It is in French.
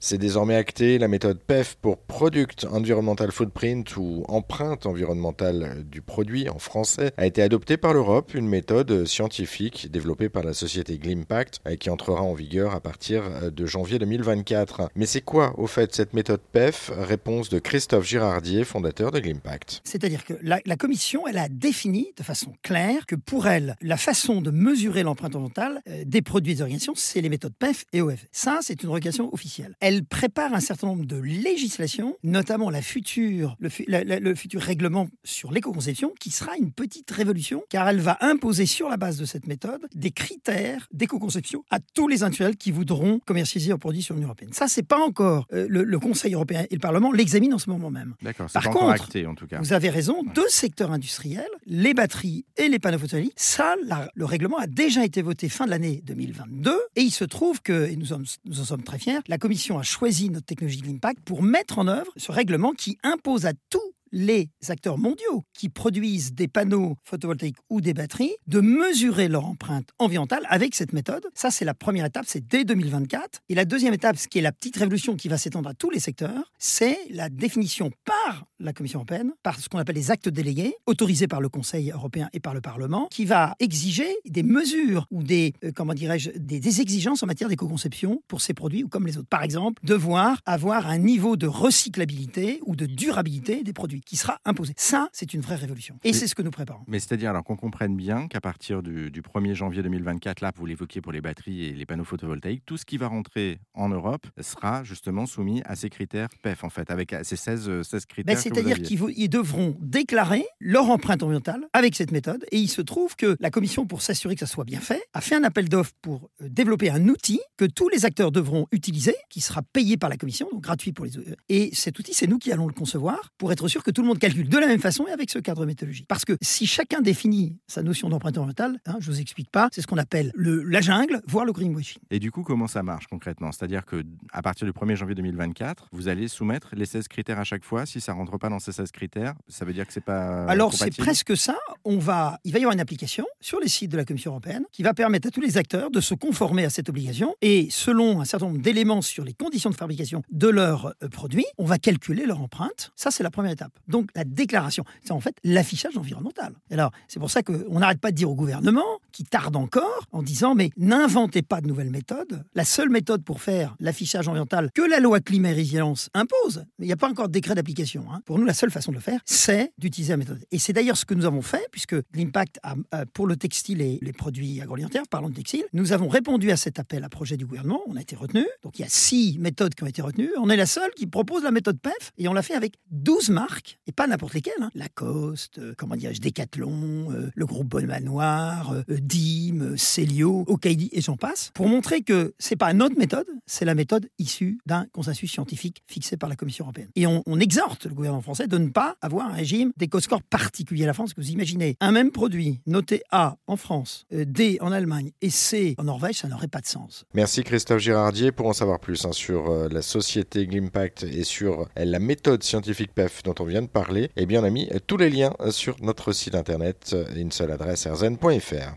C'est désormais acté, la méthode PEF pour Product Environmental Footprint ou empreinte environnementale du produit en français a été adoptée par l'Europe, une méthode scientifique développée par la société Glimpact et qui entrera en vigueur à partir de janvier 2024. Mais c'est quoi au fait cette méthode PEF Réponse de Christophe Girardier, fondateur de Glimpact. C'est-à-dire que la, commission, elle a défini de façon claire que pour elle, la façon de mesurer l'empreinte environnementale euh, des produits des organisations, c'est les méthodes PEF et OF. Ça, c'est une requation officielle elle prépare un certain nombre de législations, notamment la future, le, la, la, le futur règlement sur l'éco-conception, qui sera une petite révolution, car elle va imposer sur la base de cette méthode des critères d'éco-conception à tous les industriels qui voudront commercialiser leurs produits sur l'Union européenne. Ça, c'est pas encore euh, le, le, Conseil européen et le Parlement l'examinent en ce moment même. D'accord. Par pas contre, acté, en tout cas. vous avez raison, deux secteurs industriels, les batteries et les panneaux photovoltaïques, ça, la, le règlement a déjà été voté fin de l'année 2022, et il se trouve que, et nous, sommes, nous en sommes très fiers, la Commission a choisi notre technologie Glimpact pour mettre en œuvre ce règlement qui impose à tous les acteurs mondiaux qui produisent des panneaux photovoltaïques ou des batteries de mesurer leur empreinte environnementale avec cette méthode. Ça, c'est la première étape, c'est dès 2024. Et la deuxième étape, ce qui est la petite révolution qui va s'étendre à tous les secteurs, c'est la définition par la Commission européenne, par ce qu'on appelle les actes délégués, autorisés par le Conseil européen et par le Parlement, qui va exiger des mesures ou des, euh, comment dirais-je, des, des, exigences en matière d'éco-conception pour ces produits ou comme les autres. Par exemple, devoir avoir un niveau de recyclabilité ou de durabilité des produits qui sera imposé. Ça, c'est une vraie révolution. Et c'est ce que nous préparons. Mais c'est-à-dire, alors qu'on comprenne bien qu'à partir du, du, 1er janvier 2024, là, vous l'évoquiez pour les batteries et les panneaux photovoltaïques, tout ce qui va rentrer en Europe sera justement soumis à ces critères PEF, en fait, avec ces 16, 16 critères. Ben, c'est-à-dire qu'ils devront déclarer leur empreinte environnementale avec cette méthode. Et il se trouve que la Commission, pour s'assurer que ça soit bien fait, a fait un appel d'offres pour euh, développer un outil que tous les acteurs devront utiliser, qui sera payé par la Commission, donc gratuit pour les. Et cet outil, c'est nous qui allons le concevoir pour être sûr que tout le monde calcule de la même façon et avec ce cadre méthodologique. Parce que si chacun définit sa notion d'empreinte environnementale, hein, je vous explique pas, c'est ce qu'on appelle le, la jungle, voire le greenwashing. Et du coup, comment ça marche concrètement? C'est-à-dire que à partir du 1er janvier 2024, vous allez soumettre les 16 critères à chaque fois. Si ça rentre pas dans ces 16 critères, ça veut dire que c'est pas. Alors c'est presque ça. On va, il va y avoir une application sur les sites de la Commission européenne qui va permettre à tous les acteurs de se conformer à cette obligation et selon un certain nombre d'éléments sur les conditions de fabrication de leurs euh, produits, on va calculer leur empreinte. Ça, c'est la première étape. Donc, la déclaration, c'est en fait l'affichage environnemental. Alors, c'est pour ça qu'on n'arrête pas de dire au gouvernement, qui tarde encore, en disant mais n'inventez pas de nouvelles méthodes. La seule méthode pour faire l'affichage environnemental que la loi climat et résilience impose, il n'y a pas encore de décret d'application. Hein. Pour nous, la seule façon de le faire, c'est d'utiliser la méthode. Et c'est d'ailleurs ce que nous avons fait, puisque l'impact pour le textile et les produits agroalimentaires, parlons de textile, nous avons répondu à cet appel à projet du gouvernement. On a été retenu. Donc il y a six méthodes qui ont été retenues. On est la seule qui propose la méthode PEF et on l'a fait avec 12 marques et pas n'importe lesquelles. Hein. Lacoste, euh, comment dirais-je, Decathlon, euh, le groupe Bonne Manoir, euh, Dim, Célio, Okaidi et j'en passe, pour montrer que c'est pas notre méthode, c'est la méthode issue d'un consensus scientifique fixé par la Commission européenne. Et on, exhorte le gouvernement français de ne pas avoir un régime d'éco-score particulier à la France. Que vous imaginez un même produit noté A en France, D en Allemagne et C en Norvège, ça n'aurait pas de sens. Merci Christophe Girardier. Pour en savoir plus hein, sur euh, la société Glimpact et sur euh, la méthode scientifique PEF dont on vient de parler, eh bien on a mis tous les liens sur notre site internet, une seule adresse rzn.fr.